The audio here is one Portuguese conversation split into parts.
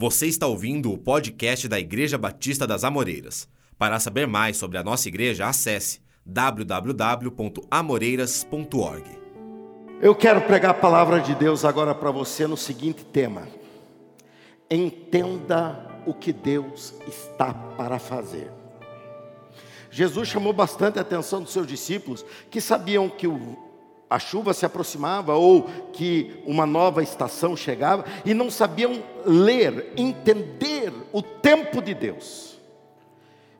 Você está ouvindo o podcast da Igreja Batista das Amoreiras. Para saber mais sobre a nossa igreja, acesse www.amoreiras.org. Eu quero pregar a palavra de Deus agora para você no seguinte tema: Entenda o que Deus está para fazer. Jesus chamou bastante a atenção dos seus discípulos, que sabiam que o, a chuva se aproximava ou que uma nova estação chegava, e não sabiam ler, entender o tempo de Deus.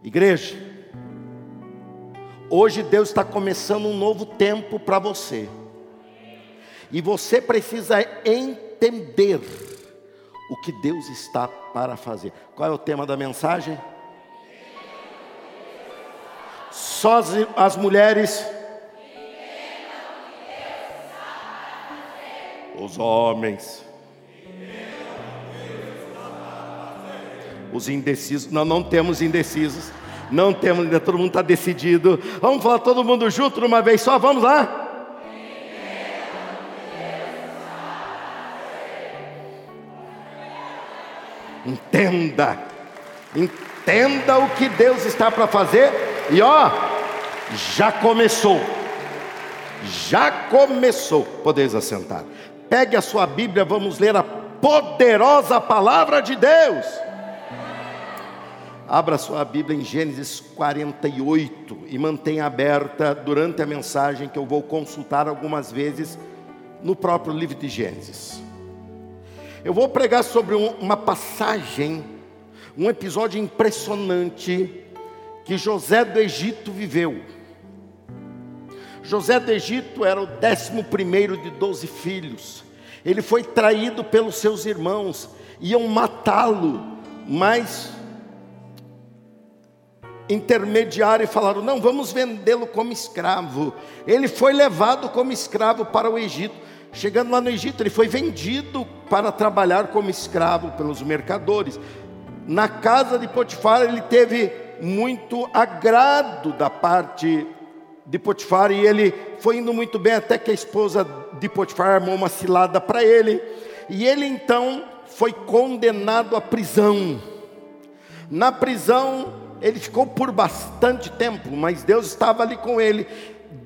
Igreja, hoje Deus está começando um novo tempo para você, e você precisa entender o que Deus está para fazer. Qual é o tema da mensagem? Só as, mulheres. Os homens. Os indecisos. Não, não temos indecisos. Não temos, todo mundo está decidido. Vamos falar todo mundo junto numa vez só, vamos lá? Entenda, entenda o que Deus está para fazer, e ó, já começou, já começou. Podeis assentar. Pegue a sua Bíblia, vamos ler a poderosa palavra de Deus. Abra sua Bíblia em Gênesis 48 e mantenha aberta durante a mensagem que eu vou consultar algumas vezes no próprio livro de Gênesis. Eu vou pregar sobre uma passagem, um episódio impressionante que José do Egito viveu. José do Egito era o décimo primeiro de doze filhos. Ele foi traído pelos seus irmãos, iam matá-lo, mas intermediário e falaram: não, vamos vendê-lo como escravo. Ele foi levado como escravo para o Egito. Chegando lá no Egito, ele foi vendido para trabalhar como escravo pelos mercadores. Na casa de Potifar, ele teve muito agrado da parte de Potifar e ele foi indo muito bem até que a esposa de Potifar armou uma cilada para ele. E ele então foi condenado à prisão. Na prisão, ele ficou por bastante tempo, mas Deus estava ali com ele.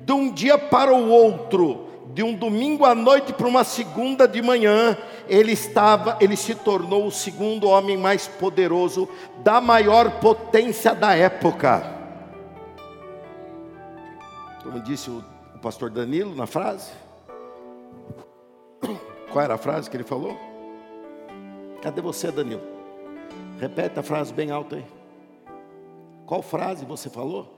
De um dia para o outro, de um domingo à noite para uma segunda de manhã, ele estava, ele se tornou o segundo homem mais poderoso da maior potência da época. Como disse o, o pastor Danilo na frase. Qual era a frase que ele falou? Cadê você, Danilo? Repete a frase bem alta aí. Qual frase você falou?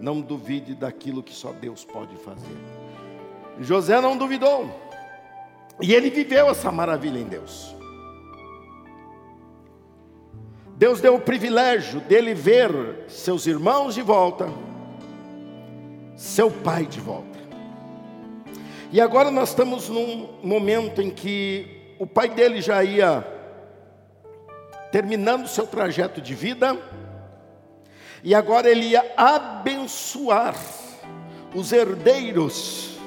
Não duvide daquilo que só Deus pode fazer. José não duvidou. E ele viveu essa maravilha em Deus. Deus deu o privilégio dele ver seus irmãos de volta, seu pai de volta. E agora nós estamos num momento em que o pai dele já ia terminando seu trajeto de vida, e agora ele ia abençoar os herdeiros.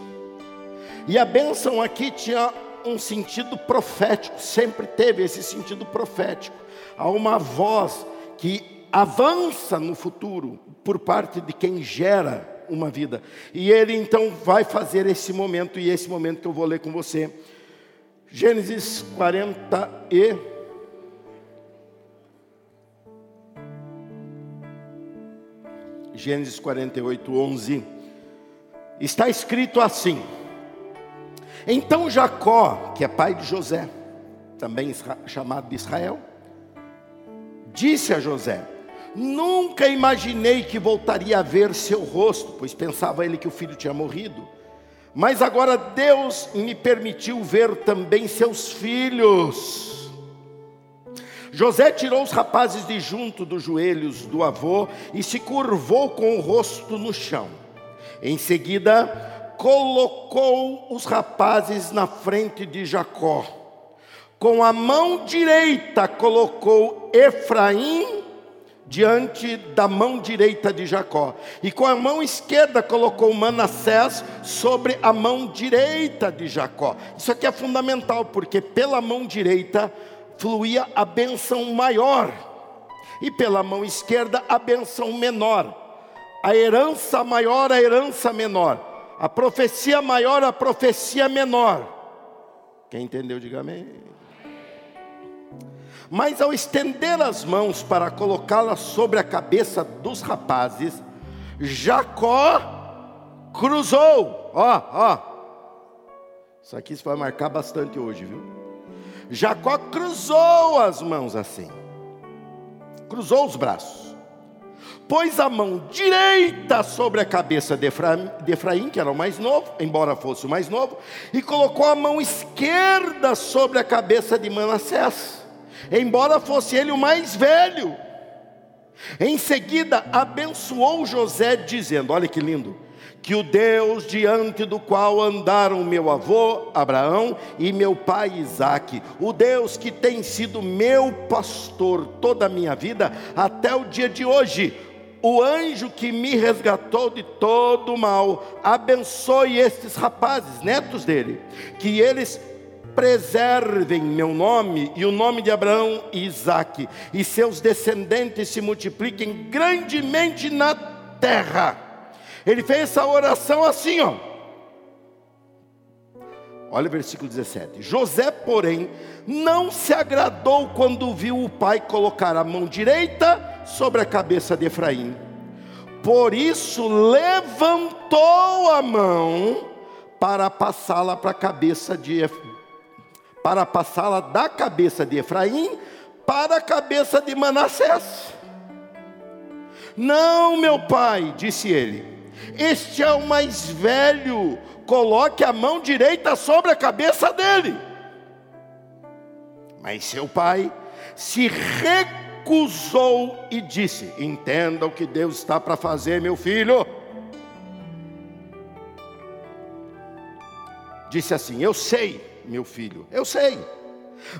E a bênção aqui tinha um sentido profético, sempre teve esse sentido profético. Há uma voz que avança no futuro por parte de quem gera uma vida. E ele então vai fazer esse momento, e esse momento que eu vou ler com você. Gênesis 40 e Gênesis 48, 11, está escrito assim: Então Jacó, que é pai de José, também chamado de Israel, disse a José: Nunca imaginei que voltaria a ver seu rosto, pois pensava ele que o filho tinha morrido. Mas agora Deus me permitiu ver também seus filhos. José tirou os rapazes de junto dos joelhos do avô e se curvou com o rosto no chão. Em seguida, colocou os rapazes na frente de Jacó. Com a mão direita colocou Efraim diante da mão direita de Jacó, e com a mão esquerda colocou Manassés sobre a mão direita de Jacó. Isso aqui é fundamental, porque pela mão direita fluía a benção maior, e pela mão esquerda a benção menor. A herança maior, a herança menor. A profecia maior, a profecia menor. Quem entendeu, diga amém. Mas ao estender as mãos para colocá-las sobre a cabeça dos rapazes, Jacó cruzou. Ó, ó. Isso aqui vai marcar bastante hoje, viu? Jacó cruzou as mãos assim. Cruzou os braços. Pôs a mão direita sobre a cabeça de Efraim, de Efraim, que era o mais novo, embora fosse o mais novo, e colocou a mão esquerda sobre a cabeça de Manassés embora fosse ele o mais velho. Em seguida, abençoou José, dizendo: Olha que lindo. Que o Deus diante do qual andaram meu avô Abraão e meu pai Isaque, o Deus que tem sido meu pastor toda a minha vida até o dia de hoje, o anjo que me resgatou de todo o mal, abençoe estes rapazes, netos dele, que eles preservem meu nome e o nome de Abraão e Isaque, e seus descendentes se multipliquem grandemente na terra. Ele fez essa oração assim, ó. Olha o versículo 17. José, porém, não se agradou quando viu o pai colocar a mão direita sobre a cabeça de Efraim. Por isso levantou a mão para passá-la para a cabeça de para passá-la da cabeça de Efraim para a cabeça de Manassés. Não, meu pai, disse ele, este é o mais velho, coloque a mão direita sobre a cabeça dele. Mas seu pai se recusou e disse: Entenda o que Deus está para fazer, meu filho. Disse assim: Eu sei meu filho. Eu sei.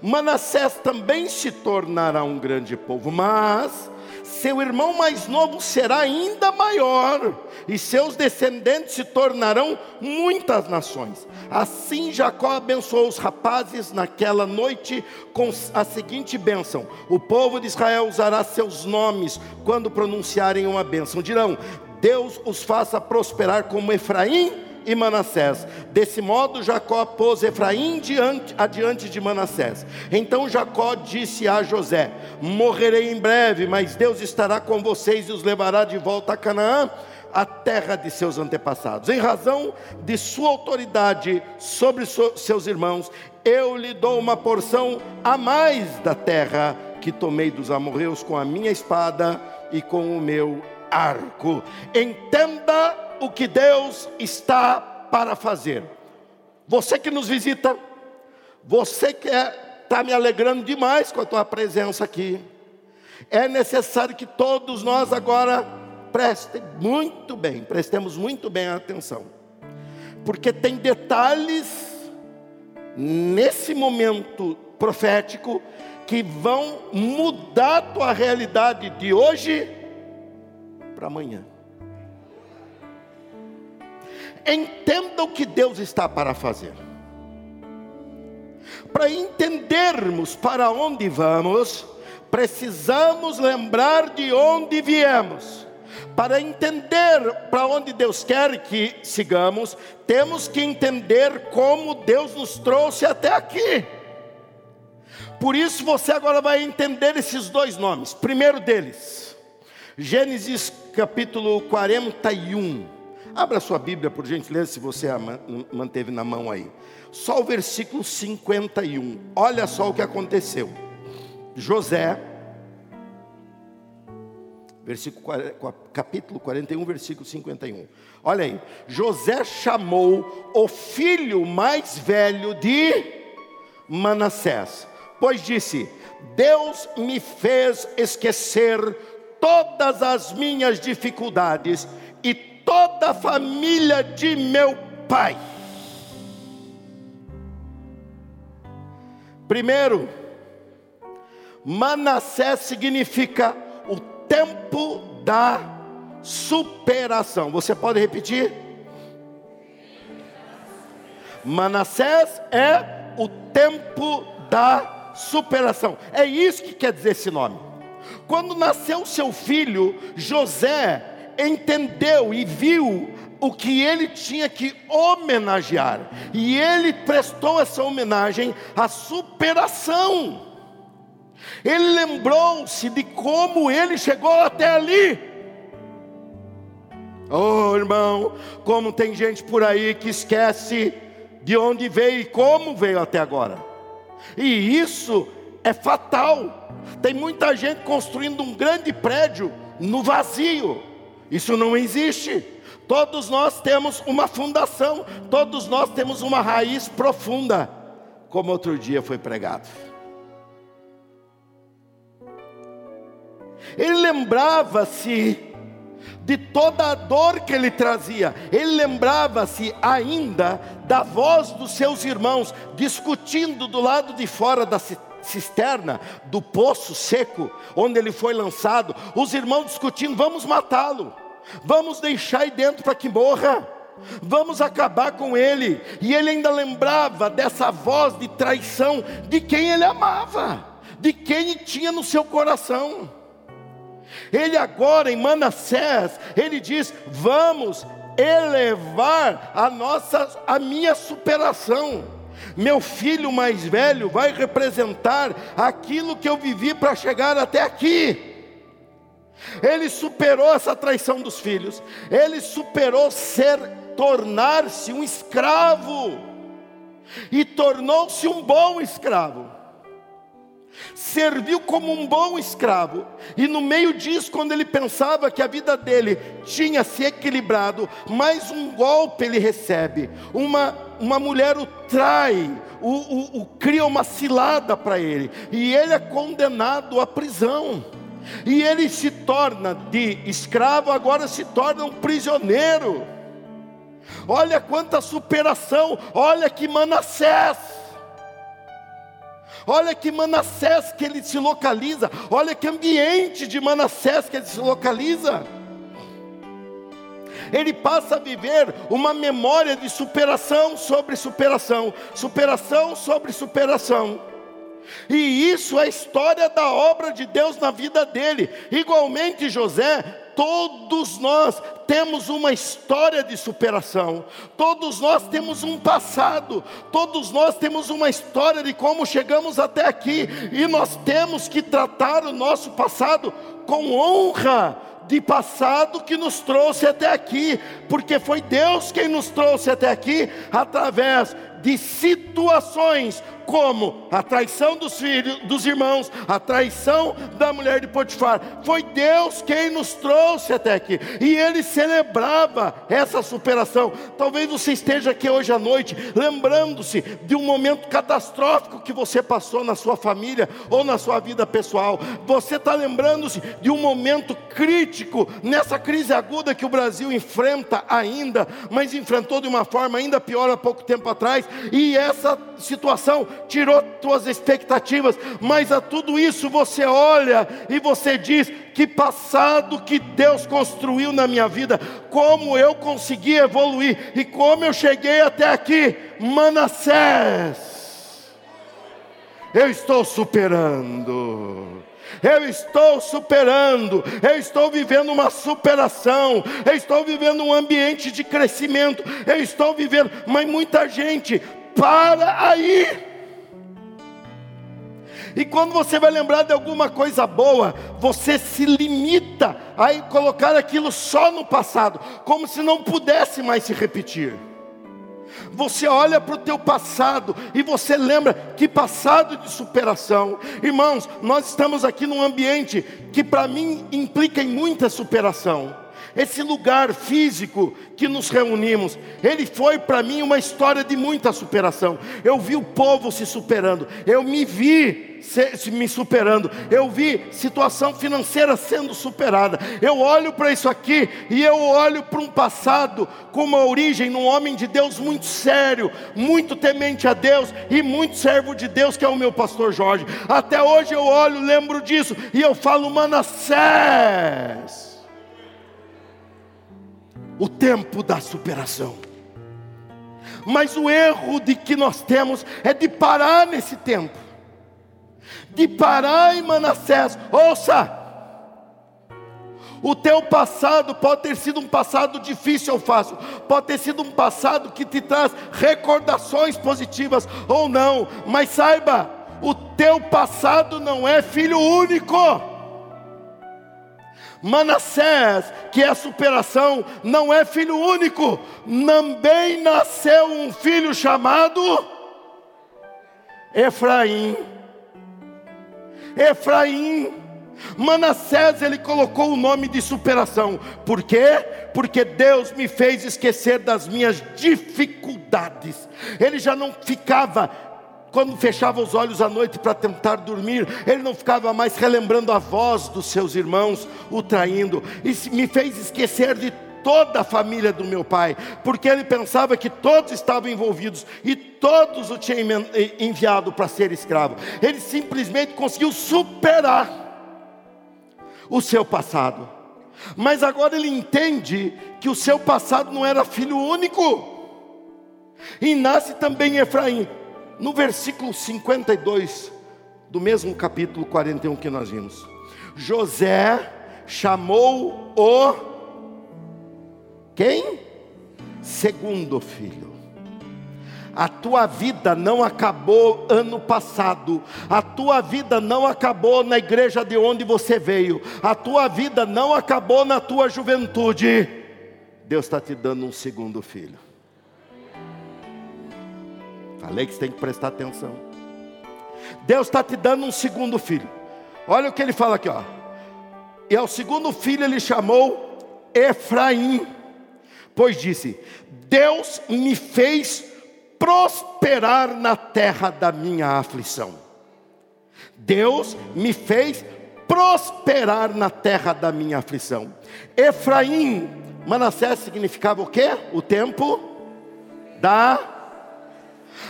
Manassés também se tornará um grande povo, mas seu irmão mais novo será ainda maior, e seus descendentes se tornarão muitas nações. Assim Jacó abençoou os rapazes naquela noite com a seguinte bênção: O povo de Israel usará seus nomes quando pronunciarem uma bênção. Dirão: Deus os faça prosperar como Efraim e Manassés. Desse modo, Jacó pôs Efraim diante, adiante de Manassés. Então Jacó disse a José: Morrerei em breve, mas Deus estará com vocês e os levará de volta a Canaã a terra de seus antepassados. Em razão de sua autoridade sobre seus irmãos, eu lhe dou uma porção a mais da terra que tomei dos amorreus com a minha espada e com o meu arco. Entenda o que Deus está para fazer. Você que nos visita, você que está é, tá me alegrando demais com a tua presença aqui. É necessário que todos nós agora prestem muito bem, prestemos muito bem atenção, porque tem detalhes nesse momento profético que vão mudar a tua realidade de hoje para amanhã. Entenda o que Deus está para fazer. Para entendermos para onde vamos, precisamos lembrar de onde viemos. Para entender para onde Deus quer que sigamos, temos que entender como Deus nos trouxe até aqui. Por isso você agora vai entender esses dois nomes. Primeiro deles, Gênesis capítulo 41. Abra sua Bíblia, por gentileza, se você a manteve na mão aí. Só o versículo 51. Olha só o que aconteceu. José, versículo, capítulo 41, versículo 51. Olha aí. José chamou o filho mais velho de Manassés, pois disse: Deus me fez esquecer todas as minhas dificuldades e toda a família de meu pai. Primeiro, Manassés significa o tempo da superação. Você pode repetir? Manassés é o tempo da superação. É isso que quer dizer esse nome. Quando nasceu seu filho, José entendeu e viu o que ele tinha que homenagear, e ele prestou essa homenagem à superação. Ele lembrou-se de como ele chegou até ali. Oh, irmão, como tem gente por aí que esquece de onde veio e como veio até agora. E isso é fatal. Tem muita gente construindo um grande prédio no vazio. Isso não existe. Todos nós temos uma fundação, todos nós temos uma raiz profunda, como outro dia foi pregado. Ele lembrava-se de toda a dor que ele trazia, ele lembrava-se ainda da voz dos seus irmãos discutindo do lado de fora da cisterna, do poço seco, onde ele foi lançado, os irmãos discutindo: vamos matá-lo, vamos deixar aí dentro para que morra. Vamos acabar com ele, e ele ainda lembrava dessa voz de traição de quem ele amava, de quem tinha no seu coração. Ele agora em Manassés, ele diz: "Vamos elevar a nossa a minha superação. Meu filho mais velho vai representar aquilo que eu vivi para chegar até aqui." Ele superou essa traição dos filhos. Ele superou ser tornar-se um escravo e tornou-se um bom escravo serviu como um bom escravo, e no meio disso, quando ele pensava que a vida dele tinha se equilibrado, mais um golpe ele recebe, uma, uma mulher o trai, o, o, o cria uma cilada para ele, e ele é condenado à prisão. E ele se torna de escravo, agora se torna um prisioneiro. Olha quanta superação, olha que Manassés Olha que Manassés que ele se localiza, olha que ambiente de Manassés que ele se localiza. Ele passa a viver uma memória de superação sobre superação, superação sobre superação. E isso é a história da obra de Deus na vida dele. Igualmente José, todos nós temos uma história de superação, todos nós temos um passado, todos nós temos uma história de como chegamos até aqui, e nós temos que tratar o nosso passado com honra, de passado que nos trouxe até aqui, porque foi Deus quem nos trouxe até aqui através de situações como a traição dos filhos, dos irmãos, a traição da mulher de Potifar. Foi Deus quem nos trouxe até aqui. E ele celebrava essa superação. Talvez você esteja aqui hoje à noite lembrando-se de um momento catastrófico que você passou na sua família ou na sua vida pessoal. Você está lembrando-se de um momento crítico nessa crise aguda que o Brasil enfrenta ainda, mas enfrentou de uma forma ainda pior há pouco tempo atrás. E essa situação tirou tuas expectativas, mas a tudo isso você olha e você diz: que passado que Deus construiu na minha vida, como eu consegui evoluir e como eu cheguei até aqui, Manassés. Eu estou superando. Eu estou superando, eu estou vivendo uma superação, eu estou vivendo um ambiente de crescimento, eu estou vivendo, mas muita gente para aí. E quando você vai lembrar de alguma coisa boa, você se limita a colocar aquilo só no passado, como se não pudesse mais se repetir. Você olha para o teu passado e você lembra que passado de superação. Irmãos, nós estamos aqui num ambiente que para mim implica em muita superação. Esse lugar físico que nos reunimos, ele foi para mim uma história de muita superação. Eu vi o povo se superando, eu me vi se, me superando, eu vi situação financeira sendo superada. Eu olho para isso aqui e eu olho para um passado com uma origem num homem de Deus muito sério, muito temente a Deus e muito servo de Deus, que é o meu pastor Jorge. Até hoje eu olho, lembro disso e eu falo, Manassés o tempo da superação. Mas o erro de que nós temos é de parar nesse tempo, de parar em Manassés. Ouça, o teu passado pode ter sido um passado difícil ou fácil, pode ter sido um passado que te traz recordações positivas ou não, mas saiba, o teu passado não é filho único. Manassés, que é a superação, não é filho único, também nasceu um filho chamado Efraim. Efraim, Manassés, ele colocou o nome de superação, por quê? Porque Deus me fez esquecer das minhas dificuldades, ele já não ficava quando fechava os olhos à noite para tentar dormir, ele não ficava mais relembrando a voz dos seus irmãos, o traindo, e me fez esquecer de toda a família do meu pai, porque ele pensava que todos estavam envolvidos e todos o tinham enviado para ser escravo. Ele simplesmente conseguiu superar o seu passado. Mas agora ele entende que o seu passado não era filho único. E nasce também Efraim. No versículo 52 do mesmo capítulo 41 que nós vimos, José chamou o quem? Segundo filho. A tua vida não acabou ano passado, a tua vida não acabou na igreja de onde você veio, a tua vida não acabou na tua juventude. Deus está te dando um segundo filho. Falei que você tem que prestar atenção. Deus está te dando um segundo filho. Olha o que ele fala aqui, ó. E ao segundo filho ele chamou Efraim, pois disse: Deus me fez prosperar na terra da minha aflição. Deus me fez prosperar na terra da minha aflição. Efraim, Manassés significava o quê? O tempo da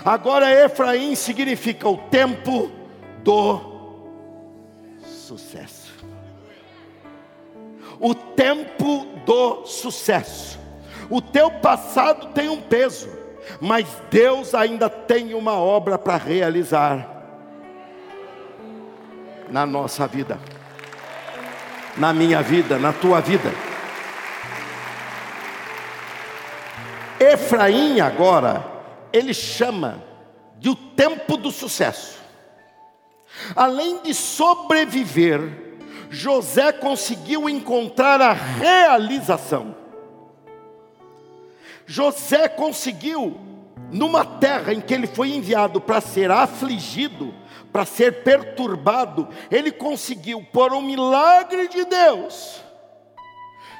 Agora Efraim significa o tempo do sucesso. O tempo do sucesso. O teu passado tem um peso, mas Deus ainda tem uma obra para realizar na nossa vida, na minha vida, na tua vida. Efraim agora ele chama de o tempo do sucesso. Além de sobreviver, José conseguiu encontrar a realização. José conseguiu, numa terra em que ele foi enviado para ser afligido, para ser perturbado, ele conseguiu, por um milagre de Deus,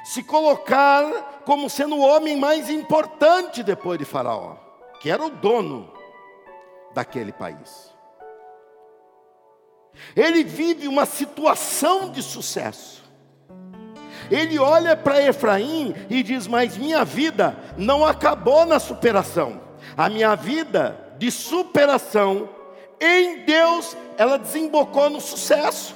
se colocar como sendo o homem mais importante depois de Faraó que era o dono daquele país. Ele vive uma situação de sucesso. Ele olha para Efraim e diz: Mas minha vida não acabou na superação. A minha vida de superação em Deus, ela desembocou no sucesso.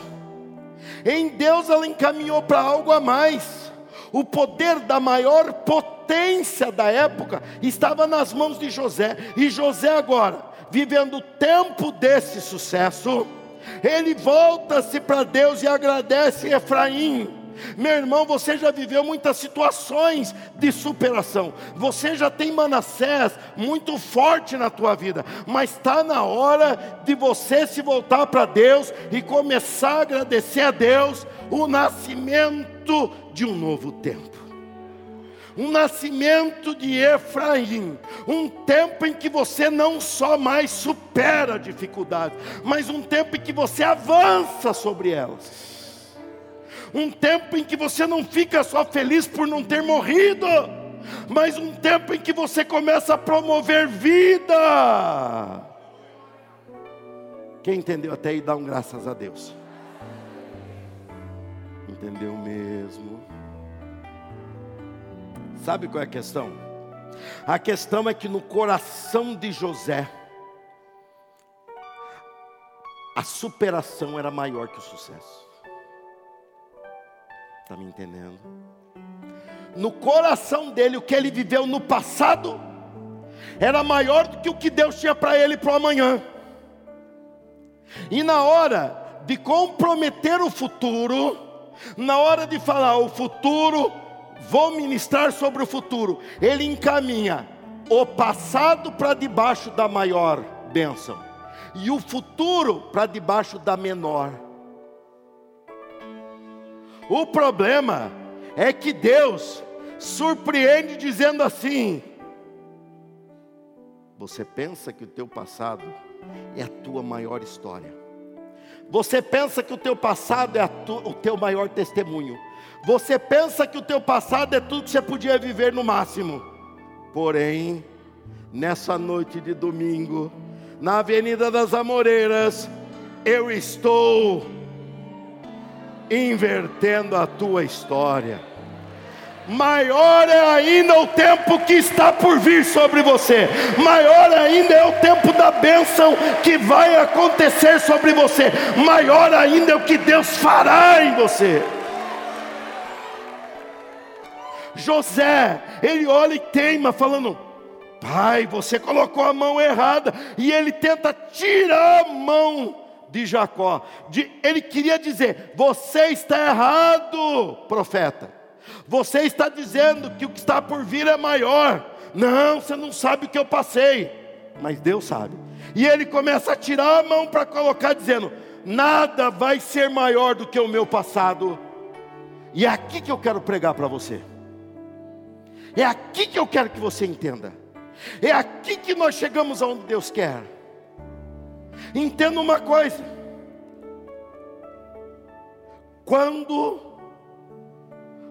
Em Deus, ela encaminhou para algo a mais. O poder da maior potência potência da época estava nas mãos de José, e José agora, vivendo o tempo desse sucesso, ele volta-se para Deus e agradece Efraim. Meu irmão, você já viveu muitas situações de superação. Você já tem Manassés muito forte na tua vida, mas está na hora de você se voltar para Deus e começar a agradecer a Deus o nascimento de um novo tempo um nascimento de Efraim, um tempo em que você não só mais supera a dificuldade, mas um tempo em que você avança sobre elas. um tempo em que você não fica só feliz por não ter morrido, mas um tempo em que você começa a promover vida. Quem entendeu até aí, dá um graças a Deus. Entendeu mesmo? Sabe qual é a questão? A questão é que no coração de José, a superação era maior que o sucesso. Está me entendendo? No coração dele, o que ele viveu no passado, era maior do que o que Deus tinha para ele para o amanhã. E na hora de comprometer o futuro, na hora de falar o futuro, vou ministrar sobre o futuro, ele encaminha o passado para debaixo da maior bênção e o futuro para debaixo da menor. O problema é que Deus surpreende dizendo assim: Você pensa que o teu passado é a tua maior história. Você pensa que o teu passado é tu, o teu maior testemunho. Você pensa que o teu passado é tudo que você podia viver no máximo. Porém, nessa noite de domingo, na Avenida das Amoreiras, eu estou invertendo a tua história maior é ainda o tempo que está por vir sobre você, maior ainda é o tempo da bênção que vai acontecer sobre você, maior ainda é o que Deus fará em você. José, ele olha e teima, falando: Pai, você colocou a mão errada, e ele tenta tirar a mão de Jacó. De, ele queria dizer: Você está errado, profeta. Você está dizendo que o que está por vir é maior. Não, você não sabe o que eu passei. Mas Deus sabe. E ele começa a tirar a mão para colocar, dizendo: Nada vai ser maior do que o meu passado. E é aqui que eu quero pregar para você. É aqui que eu quero que você entenda. É aqui que nós chegamos aonde Deus quer. Entenda uma coisa. Quando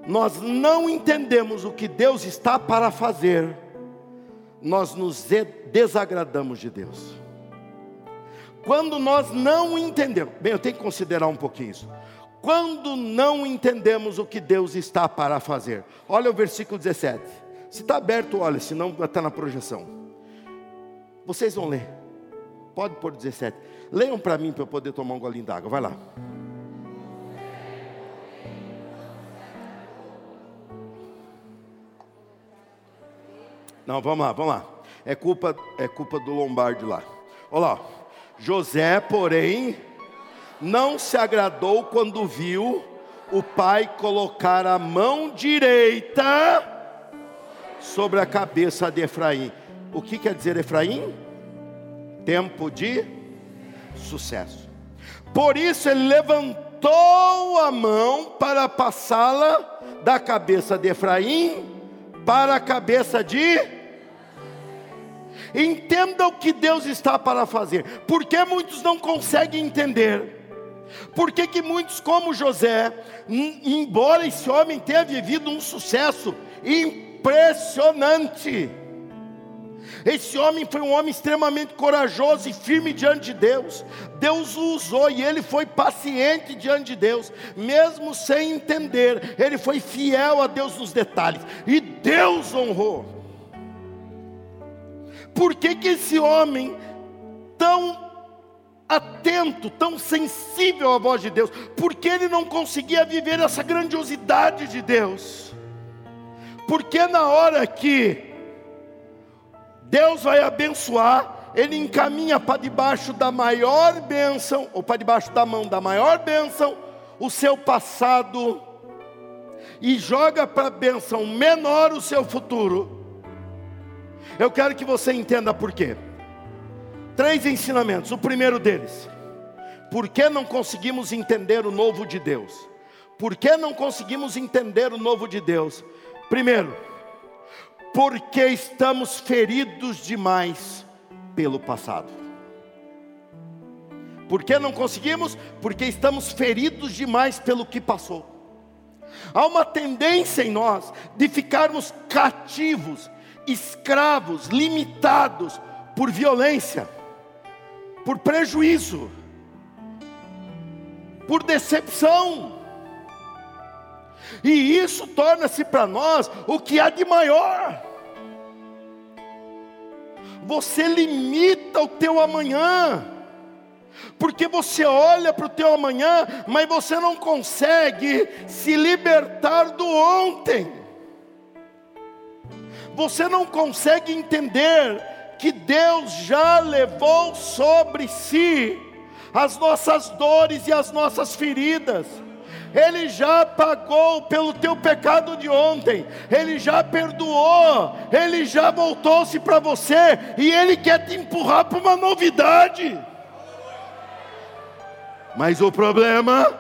nós não entendemos o que Deus está para fazer, nós nos desagradamos de Deus. Quando nós não entendemos, bem, eu tenho que considerar um pouquinho isso. Quando não entendemos o que Deus está para fazer, olha o versículo 17. Se está aberto, olha, se não está na projeção. Vocês vão ler. Pode pôr 17. Leiam para mim para eu poder tomar um golinho d'água. Vai lá. Não, vamos lá, vamos lá. É culpa, é culpa do Lombardi lá. Olha lá. José, porém, não se agradou quando viu o pai colocar a mão direita sobre a cabeça de Efraim. O que quer dizer Efraim? Tempo de sucesso. Por isso ele levantou a mão para passá-la da cabeça de Efraim para a cabeça de. Entenda o que Deus está para fazer. Por que muitos não conseguem entender? Por que, que muitos, como José, embora esse homem tenha vivido um sucesso impressionante, esse homem foi um homem extremamente corajoso e firme diante de Deus. Deus o usou e ele foi paciente diante de Deus, mesmo sem entender. Ele foi fiel a Deus nos detalhes e Deus honrou. Por que, que esse homem, tão atento, tão sensível à voz de Deus, porque ele não conseguia viver essa grandiosidade de Deus? Porque na hora que Deus vai abençoar, Ele encaminha para debaixo da maior bênção, ou para debaixo da mão da maior bênção, o seu passado, e joga para a bênção menor o seu futuro. Eu quero que você entenda por quê. Três ensinamentos. O primeiro deles: por que não conseguimos entender o novo de Deus? Por que não conseguimos entender o novo de Deus? Primeiro, porque estamos feridos demais pelo passado. Por que não conseguimos? Porque estamos feridos demais pelo que passou. Há uma tendência em nós de ficarmos cativos, escravos, limitados por violência, por prejuízo, por decepção. E isso torna-se para nós o que há de maior. Você limita o teu amanhã porque você olha para o teu amanhã, mas você não consegue se libertar do ontem. Você não consegue entender que Deus já levou sobre si as nossas dores e as nossas feridas. Ele já pagou pelo teu pecado de ontem, Ele já perdoou, Ele já voltou-se para você e Ele quer te empurrar para uma novidade. Mas o problema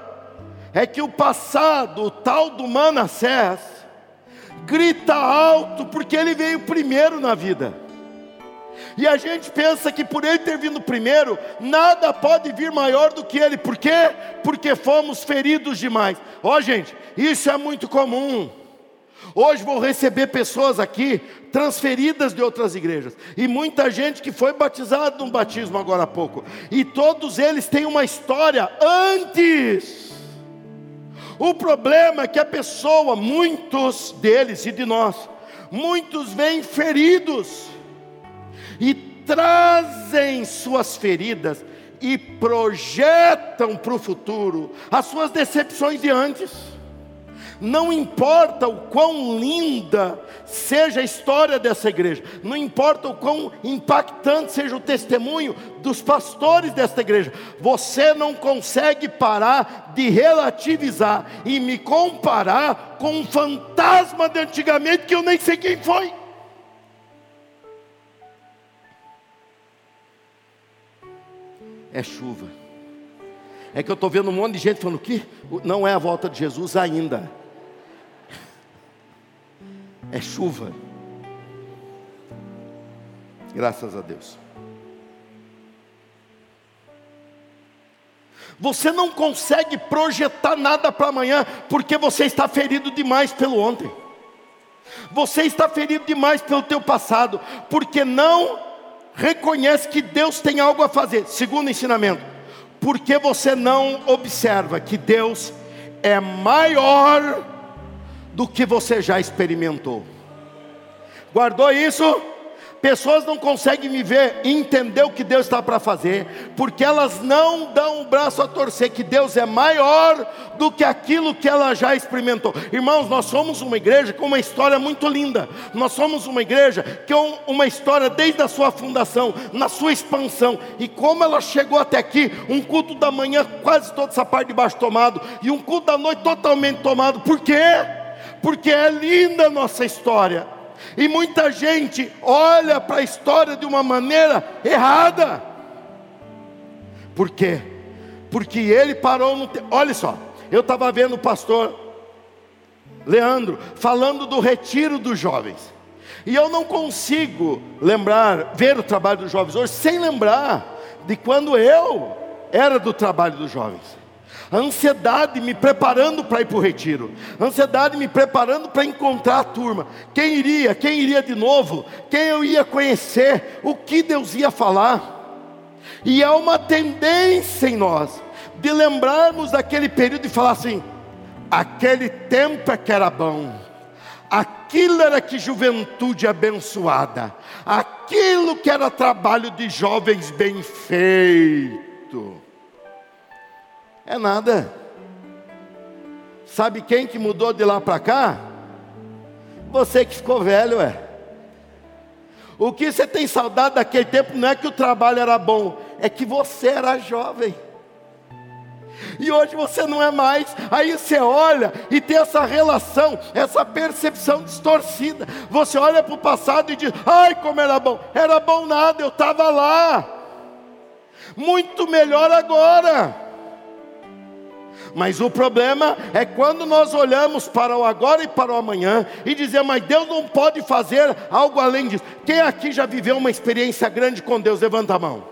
é que o passado, o tal do Manassés, grita alto porque ele veio primeiro na vida. E a gente pensa que por ele ter vindo primeiro, nada pode vir maior do que ele. Por quê? Porque fomos feridos demais. Ó, oh, gente, isso é muito comum. Hoje vou receber pessoas aqui transferidas de outras igrejas e muita gente que foi batizada num batismo agora há pouco. E todos eles têm uma história antes. O problema é que a pessoa, muitos deles e de nós, muitos vêm feridos e trazem suas feridas e projetam para o futuro as suas decepções de antes. Não importa o quão linda seja a história dessa igreja, não importa o quão impactante seja o testemunho dos pastores desta igreja, você não consegue parar de relativizar e me comparar com um fantasma de antigamente que eu nem sei quem foi. É chuva. É que eu estou vendo um monte de gente falando que não é a volta de Jesus ainda é chuva. Graças a Deus. Você não consegue projetar nada para amanhã, porque você está ferido demais pelo ontem. Você está ferido demais pelo teu passado, porque não reconhece que Deus tem algo a fazer. Segundo ensinamento, porque você não observa que Deus é maior do que você já experimentou. Guardou isso? Pessoas não conseguem me ver e entender o que Deus está para fazer, porque elas não dão o braço a torcer, que Deus é maior do que aquilo que ela já experimentou. Irmãos, nós somos uma igreja com uma história muito linda, nós somos uma igreja que é uma história desde a sua fundação, na sua expansão, e como ela chegou até aqui, um culto da manhã, quase toda essa parte de baixo tomado, e um culto da noite totalmente tomado, por quê? porque é linda a nossa história. E muita gente olha para a história de uma maneira errada. Por quê? Porque ele parou no. Te... Olha só, eu estava vendo o pastor Leandro falando do retiro dos jovens. E eu não consigo lembrar, ver o trabalho dos jovens hoje, sem lembrar de quando eu era do trabalho dos jovens a ansiedade me preparando para ir para o retiro, a ansiedade me preparando para encontrar a turma, quem iria, quem iria de novo, quem eu ia conhecer, o que Deus ia falar. E há uma tendência em nós de lembrarmos daquele período e falar assim: aquele tempo é que era bom, aquilo era que juventude abençoada, aquilo que era trabalho de jovens bem feito. É nada. Sabe quem que mudou de lá para cá? Você que ficou velho, é. O que você tem saudade daquele tempo não é que o trabalho era bom, é que você era jovem. E hoje você não é mais. Aí você olha e tem essa relação, essa percepção distorcida. Você olha para o passado e diz: ai, como era bom. Era bom nada, eu estava lá. Muito melhor agora. Mas o problema é quando nós olhamos para o agora e para o amanhã e dizemos, mas Deus não pode fazer algo além disso. Quem aqui já viveu uma experiência grande com Deus? Levanta a mão.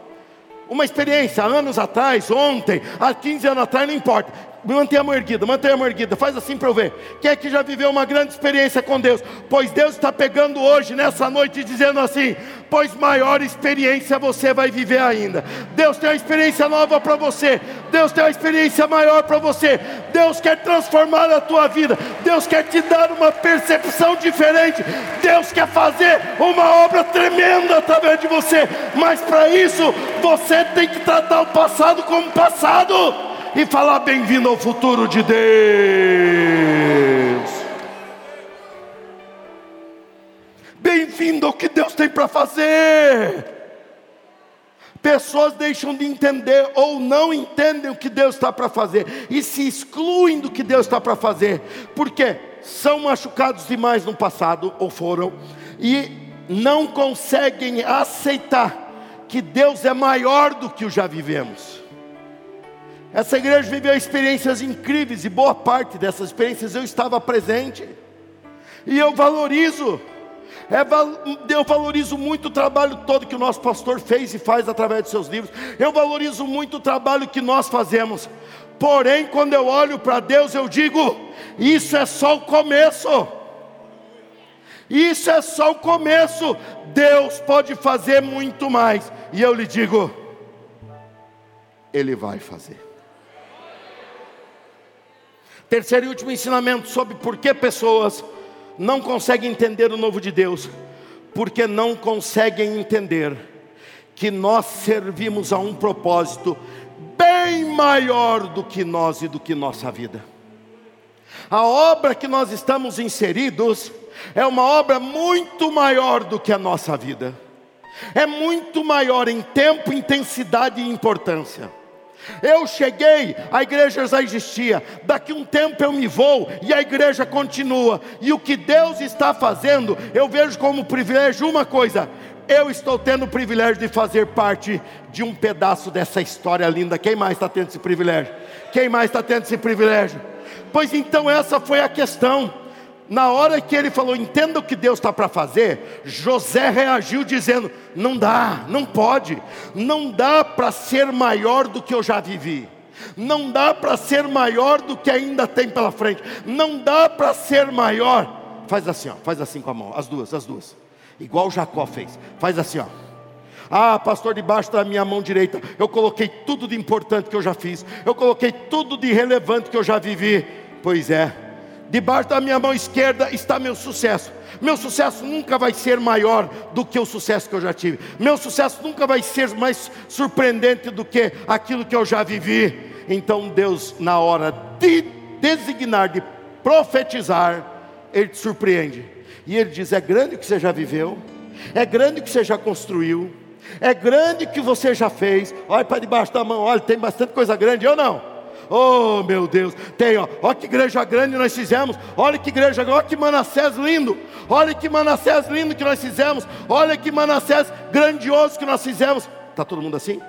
uma experiência anos atrás, ontem, há 15 anos atrás, não importa. Mantenha a mão erguida, mantenha a mão erguida, faz assim para eu ver. Quem é que já viveu uma grande experiência com Deus? Pois Deus está pegando hoje, nessa noite, dizendo assim: pois maior experiência você vai viver ainda. Deus tem uma experiência nova para você, Deus tem uma experiência maior para você. Deus quer transformar a tua vida, Deus quer te dar uma percepção diferente, Deus quer fazer uma obra tremenda através de você, mas para isso você tem que tratar o passado como passado e falar bem-vindo ao futuro de Deus. Bem-vindo ao que Deus tem para fazer. Pessoas deixam de entender ou não entendem o que Deus está para fazer e se excluem do que Deus está para fazer, porque são machucados demais no passado ou foram e não conseguem aceitar que Deus é maior do que o já vivemos. Essa igreja viveu experiências incríveis e boa parte dessas experiências eu estava presente. E eu valorizo, é, eu valorizo muito o trabalho todo que o nosso pastor fez e faz através de seus livros. Eu valorizo muito o trabalho que nós fazemos. Porém, quando eu olho para Deus, eu digo: isso é só o começo. Isso é só o começo. Deus pode fazer muito mais. E eu lhe digo: Ele vai fazer. Terceiro e último ensinamento sobre por que pessoas não conseguem entender o novo de Deus, porque não conseguem entender que nós servimos a um propósito bem maior do que nós e do que nossa vida. A obra que nós estamos inseridos é uma obra muito maior do que a nossa vida, é muito maior em tempo, intensidade e importância. Eu cheguei, a igreja já existia. Daqui um tempo eu me vou e a igreja continua. E o que Deus está fazendo, eu vejo como privilégio uma coisa: eu estou tendo o privilégio de fazer parte de um pedaço dessa história linda. Quem mais está tendo esse privilégio? Quem mais está tendo esse privilégio? Pois então, essa foi a questão. Na hora que ele falou, entenda o que Deus está para fazer, José reagiu dizendo: não dá, não pode, não dá para ser maior do que eu já vivi, não dá para ser maior do que ainda tem pela frente, não dá para ser maior. Faz assim, ó, faz assim com a mão, as duas, as duas, igual Jacó fez, faz assim, ó. Ah, pastor, debaixo da minha mão direita, eu coloquei tudo de importante que eu já fiz, eu coloquei tudo de relevante que eu já vivi. Pois é, debaixo da minha mão esquerda está meu sucesso. Meu sucesso nunca vai ser maior do que o sucesso que eu já tive. Meu sucesso nunca vai ser mais surpreendente do que aquilo que eu já vivi. Então Deus, na hora de designar, de profetizar, Ele te surpreende. E Ele diz: é grande o que você já viveu, é grande o que você já construiu, é grande o que você já fez. Olha para debaixo da mão, olha, tem bastante coisa grande, eu não. Oh, meu Deus, tem, ó, olha que igreja grande nós fizemos. Olha que igreja, olha que Manassés lindo. Olha que Manassés lindo que nós fizemos. Olha que Manassés grandioso que nós fizemos. Tá todo mundo assim?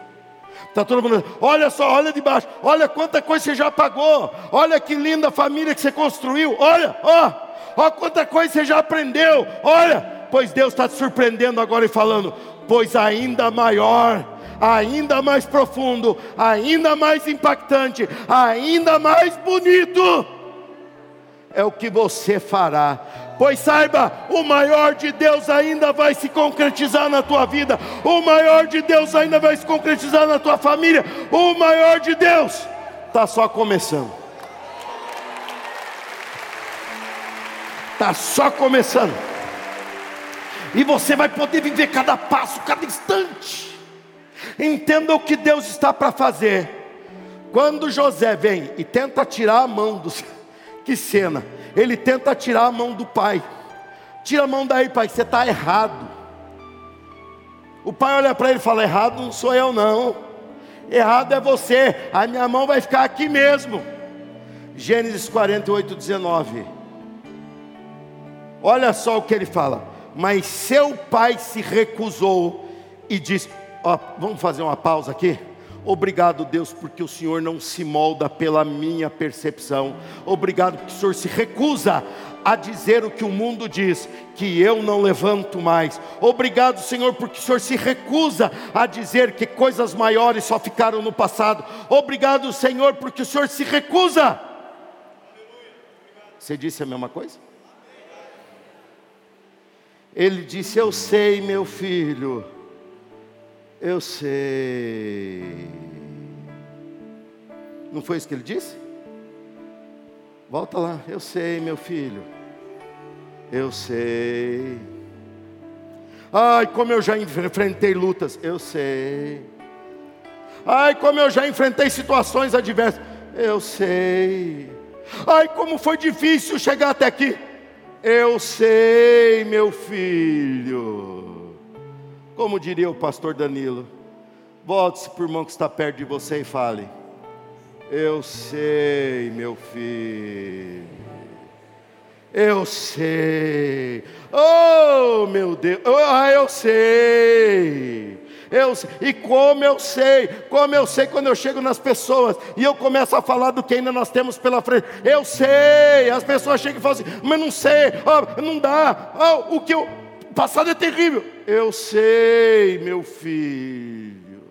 Tá todo mundo. Olha só, olha de baixo. Olha quanta coisa você já pagou. Olha que linda família que você construiu. Olha, ó, ó quanta coisa você já aprendeu. Olha, pois Deus está te surpreendendo agora e falando, pois ainda maior ainda mais profundo, ainda mais impactante, ainda mais bonito. É o que você fará. Pois saiba, o maior de Deus ainda vai se concretizar na tua vida, o maior de Deus ainda vai se concretizar na tua família, o maior de Deus está só começando. Está só começando. E você vai poder viver cada passo, cada instante. Entenda o que Deus está para fazer. Quando José vem e tenta tirar a mão do. Que cena! Ele tenta tirar a mão do pai. Tira a mão daí, pai, você está errado. O pai olha para ele e fala: Errado não sou eu, não. Errado é você. A minha mão vai ficar aqui mesmo. Gênesis 48, 19. Olha só o que ele fala. Mas seu pai se recusou e disse: Ó, vamos fazer uma pausa aqui. Obrigado, Deus, porque o Senhor não se molda pela minha percepção. Obrigado porque o Senhor se recusa a dizer o que o mundo diz, que eu não levanto mais. Obrigado, Senhor, porque o Senhor se recusa a dizer que coisas maiores só ficaram no passado. Obrigado, Senhor, porque o Senhor se recusa. Você disse a mesma coisa? Ele disse: Eu sei, meu filho eu sei. Não foi isso que ele disse? Volta lá. Eu sei, meu filho. Eu sei. Ai, como eu já enfrentei lutas. Eu sei. Ai, como eu já enfrentei situações adversas. Eu sei. Ai, como foi difícil chegar até aqui. Eu sei, meu filho. Como diria o pastor Danilo, volte-se para o irmão que está perto de você e fale: Eu sei, meu filho. Eu sei. Oh, meu Deus. Ah, eu sei. Eu, e como eu sei, como eu sei quando eu chego nas pessoas e eu começo a falar do que ainda nós temos pela frente, eu sei, as pessoas chegam e falam assim, mas não sei, oh, não dá, oh, o que eu, o passado é terrível. Eu sei, meu filho.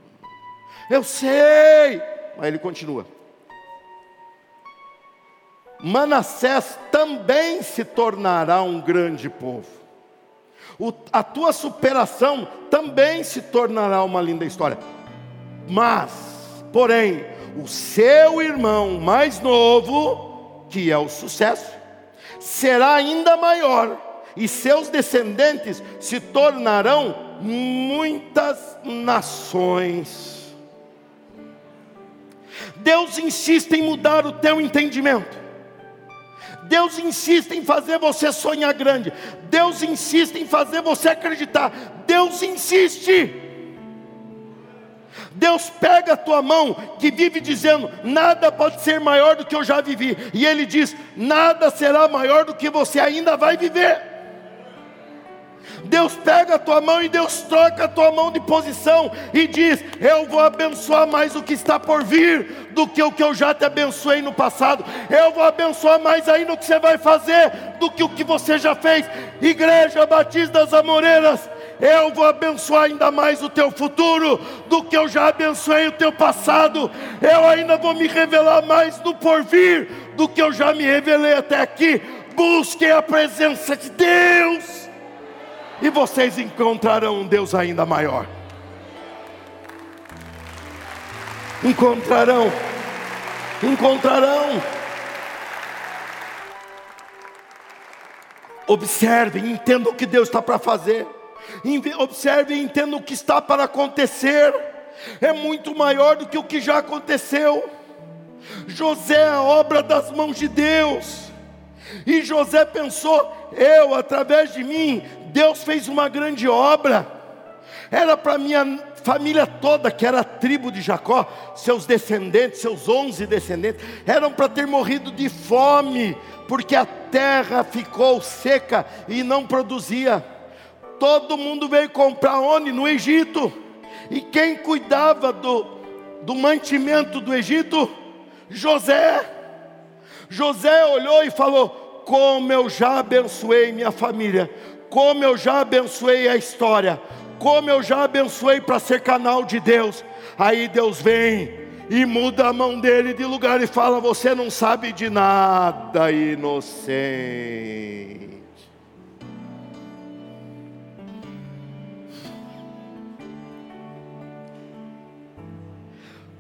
Eu sei. Mas ele continua. Manassés também se tornará um grande povo. O, a tua superação também se tornará uma linda história. Mas, porém, o seu irmão mais novo, que é o sucesso, será ainda maior e seus descendentes se tornarão muitas nações. Deus insiste em mudar o teu entendimento. Deus insiste em fazer você sonhar grande. Deus insiste em fazer você acreditar. Deus insiste. Deus pega a tua mão que vive dizendo: nada pode ser maior do que eu já vivi, e Ele diz: nada será maior do que você ainda vai viver. Deus pega a tua mão e Deus troca a tua mão de posição e diz: Eu vou abençoar mais o que está por vir do que o que eu já te abençoei no passado. Eu vou abençoar mais ainda o que você vai fazer do que o que você já fez. Igreja Batista das Amoreiras, eu vou abençoar ainda mais o teu futuro do que eu já abençoei o teu passado. Eu ainda vou me revelar mais no porvir do que eu já me revelei até aqui. Busque a presença de Deus e vocês encontrarão um Deus ainda maior. Encontrarão, encontrarão. Observe, entenda o que Deus está para fazer. Observe e entenda o que está para acontecer. É muito maior do que o que já aconteceu. José é a obra das mãos de Deus. E José pensou: eu, através de mim, Deus fez uma grande obra. Era para minha família toda, que era a tribo de Jacó, seus descendentes, seus onze descendentes, eram para ter morrido de fome, porque a terra ficou seca e não produzia. Todo mundo veio comprar onde? No Egito. E quem cuidava do, do mantimento do Egito? José. José olhou e falou: Como eu já abençoei minha família, como eu já abençoei a história, como eu já abençoei para ser canal de Deus. Aí Deus vem e muda a mão dele de lugar e fala: Você não sabe de nada, inocente.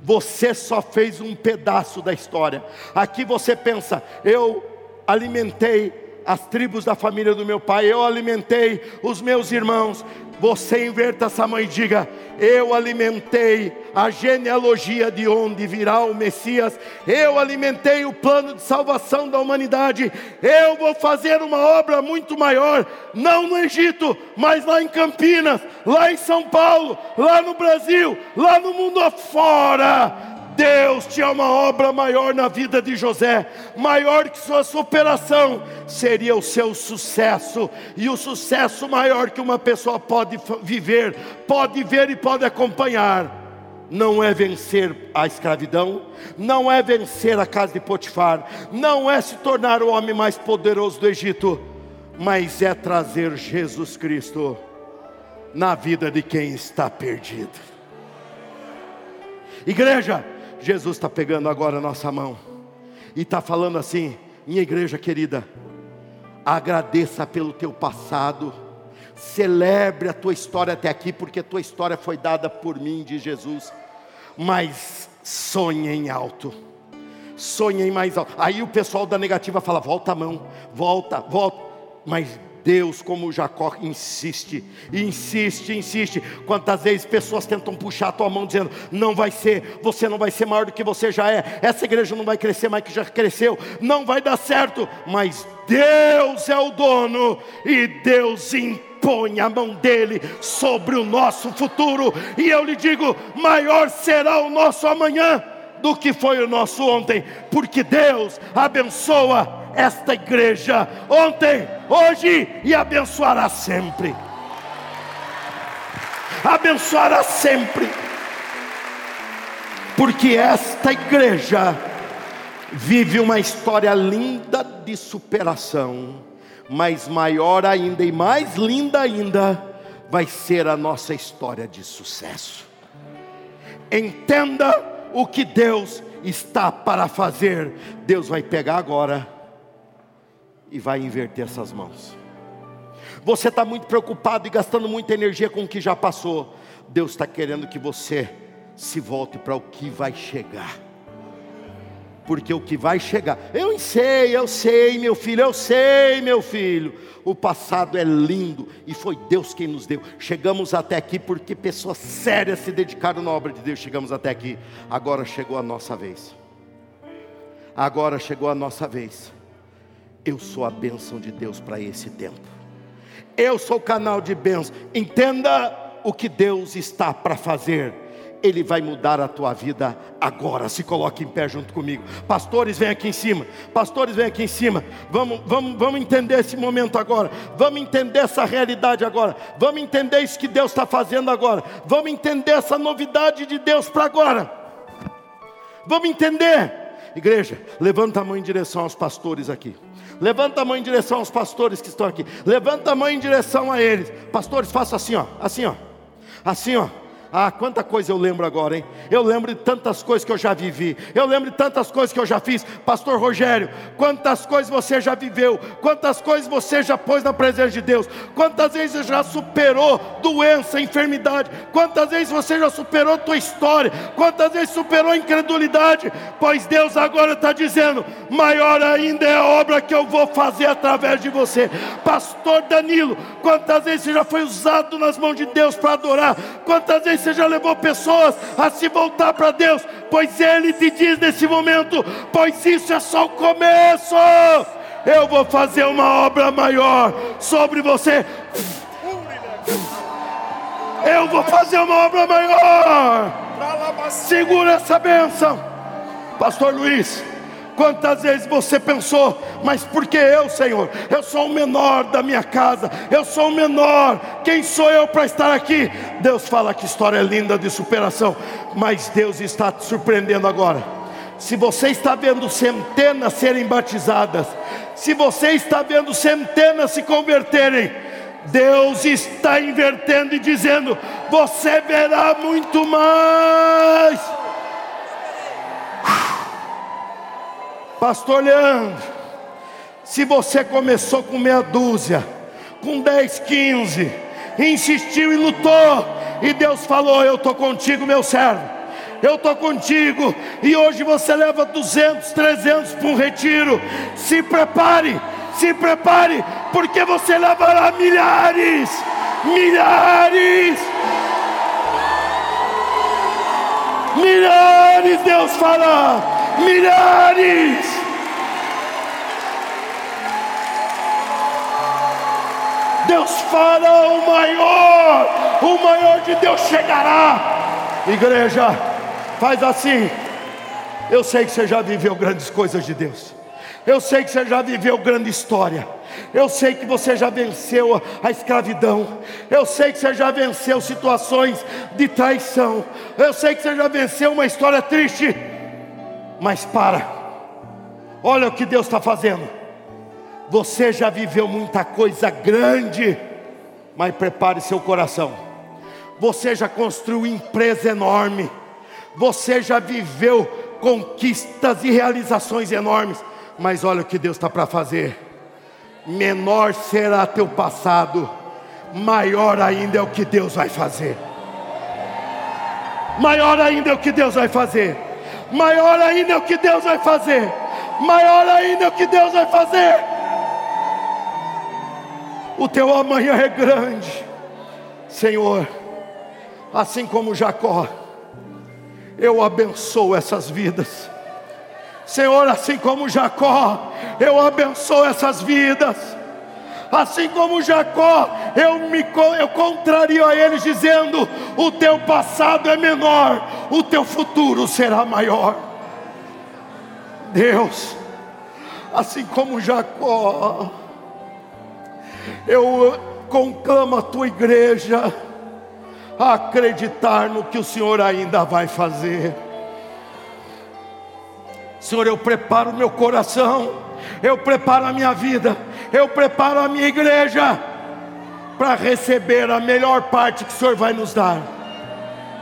Você só fez um pedaço da história. Aqui você pensa, eu alimentei as tribos da família do meu pai, eu alimentei os meus irmãos. Você inverta essa mãe e diga: Eu alimentei a genealogia de onde virá o Messias, eu alimentei o plano de salvação da humanidade. Eu vou fazer uma obra muito maior, não no Egito, mas lá em Campinas, lá em São Paulo, lá no Brasil, lá no mundo afora Deus tinha uma obra maior na vida de José, maior que sua superação, seria o seu sucesso, e o sucesso maior que uma pessoa pode viver, pode ver e pode acompanhar, não é vencer a escravidão, não é vencer a casa de Potifar, não é se tornar o homem mais poderoso do Egito, mas é trazer Jesus Cristo na vida de quem está perdido. Igreja, Jesus está pegando agora a nossa mão e está falando assim: minha igreja querida, agradeça pelo teu passado, celebre a tua história até aqui, porque a tua história foi dada por mim, de Jesus, mas sonhe em alto. Sonhem mais alto. Aí o pessoal da negativa fala: volta a mão, volta, volta. Mas Deus, como Jacó, insiste, insiste, insiste. Quantas vezes pessoas tentam puxar a tua mão dizendo: não vai ser, você não vai ser maior do que você já é, essa igreja não vai crescer mais que já cresceu, não vai dar certo. Mas Deus é o dono e Deus impõe a mão dele sobre o nosso futuro. E eu lhe digo: maior será o nosso amanhã do que foi o nosso ontem, porque Deus abençoa esta igreja ontem, hoje e abençoará sempre. Abençoará sempre. Porque esta igreja vive uma história linda de superação, mas maior ainda e mais linda ainda vai ser a nossa história de sucesso. Entenda o que Deus está para fazer. Deus vai pegar agora e vai inverter essas mãos. Você está muito preocupado e gastando muita energia com o que já passou. Deus está querendo que você se volte para o que vai chegar. Porque o que vai chegar, eu sei, eu sei, meu filho, eu sei, meu filho. O passado é lindo e foi Deus quem nos deu. Chegamos até aqui porque pessoas sérias se dedicaram na obra de Deus. Chegamos até aqui. Agora chegou a nossa vez. Agora chegou a nossa vez eu sou a bênção de Deus para esse tempo. Eu sou o canal de bênção. Entenda o que Deus está para fazer. Ele vai mudar a tua vida agora. Se coloque em pé junto comigo. Pastores, vem aqui em cima. Pastores, vem aqui em cima. Vamos, vamos, vamos entender esse momento agora. Vamos entender essa realidade agora. Vamos entender isso que Deus está fazendo agora. Vamos entender essa novidade de Deus para agora. Vamos entender. Igreja, levanta a mão em direção aos pastores aqui. Levanta a mão em direção aos pastores que estão aqui. Levanta a mão em direção a eles. Pastores, faça assim, ó. Assim, ó. Assim, ó. Ah, quanta coisa eu lembro agora, hein? Eu lembro de tantas coisas que eu já vivi. Eu lembro de tantas coisas que eu já fiz. Pastor Rogério, quantas coisas você já viveu? Quantas coisas você já pôs na presença de Deus? Quantas vezes você já superou doença, enfermidade? Quantas vezes você já superou tua história? Quantas vezes superou a incredulidade? Pois Deus agora está dizendo: maior ainda é a obra que eu vou fazer através de você. Pastor Danilo, quantas vezes você já foi usado nas mãos de Deus para adorar? Quantas vezes você já levou pessoas a se voltar para Deus, pois Ele te diz nesse momento: pois isso é só o começo. Eu vou fazer uma obra maior sobre você. Eu vou fazer uma obra maior. Segura essa bênção, Pastor Luiz. Quantas vezes você pensou, mas por que eu, Senhor? Eu sou o menor da minha casa, eu sou o menor, quem sou eu para estar aqui? Deus fala que história linda de superação, mas Deus está te surpreendendo agora. Se você está vendo centenas serem batizadas, se você está vendo centenas se converterem, Deus está invertendo e dizendo: você verá muito mais. Pastor Leandro, se você começou com meia dúzia, com 10, 15, insistiu e lutou, e Deus falou: Eu estou contigo, meu servo, eu estou contigo, e hoje você leva 200, 300 para um retiro, se prepare, se prepare, porque você levará milhares, milhares, milhares, Deus fala milhares. Deus fala, o maior, o maior de Deus chegará. Igreja, faz assim. Eu sei que você já viveu grandes coisas de Deus. Eu sei que você já viveu grande história. Eu sei que você já venceu a escravidão. Eu sei que você já venceu situações de traição. Eu sei que você já venceu uma história triste. Mas para, olha o que Deus está fazendo. Você já viveu muita coisa grande, mas prepare seu coração. Você já construiu empresa enorme. Você já viveu conquistas e realizações enormes. Mas olha o que Deus está para fazer menor será teu passado, maior ainda é o que Deus vai fazer. Maior ainda é o que Deus vai fazer. Maior ainda é o que Deus vai fazer. Maior ainda é o que Deus vai fazer. O teu amanhã é grande, Senhor. Assim como Jacó, eu abençoo essas vidas. Senhor, assim como Jacó, eu abençoo essas vidas. Assim como Jacó, eu me eu contrario a eles dizendo: o teu passado é menor, o teu futuro será maior. Deus, assim como Jacó, eu conclamo a tua igreja a acreditar no que o Senhor ainda vai fazer. Senhor, eu preparo o meu coração, eu preparo a minha vida, eu preparo a minha igreja para receber a melhor parte que o Senhor vai nos dar.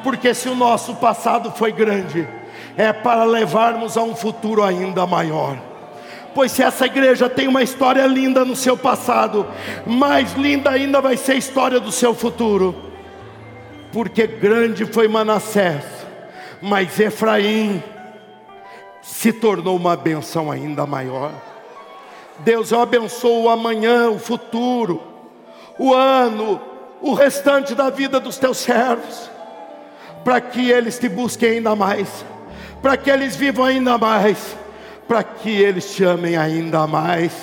Porque se o nosso passado foi grande, é para levarmos a um futuro ainda maior. Pois se essa igreja tem uma história linda no seu passado, mais linda ainda vai ser a história do seu futuro. Porque grande foi Manassés, mas Efraim se tornou uma benção ainda maior. Deus, eu abençoo o amanhã, o futuro, o ano, o restante da vida dos teus servos, para que eles te busquem ainda mais, para que eles vivam ainda mais, para que eles te amem ainda mais.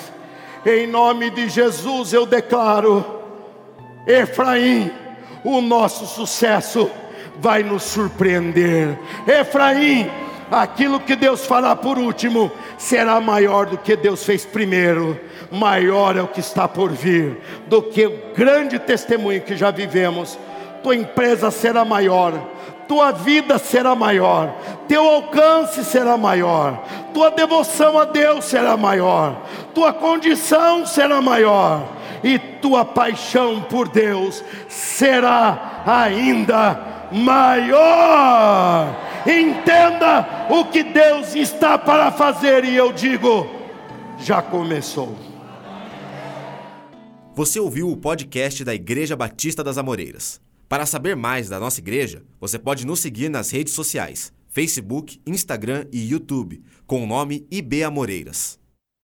Em nome de Jesus eu declaro, Efraim, o nosso sucesso vai nos surpreender. Efraim, aquilo que Deus fará por último será maior do que Deus fez primeiro, maior é o que está por vir, do que o grande testemunho que já vivemos. Tua empresa será maior, tua vida será maior, teu alcance será maior, tua devoção a Deus será maior, tua condição será maior, e tua paixão por Deus será ainda maior. Entenda o que Deus está para fazer, e eu digo: já começou. Você ouviu o podcast da Igreja Batista das Amoreiras. Para saber mais da nossa igreja, você pode nos seguir nas redes sociais: Facebook, Instagram e YouTube, com o nome IB Amoreiras.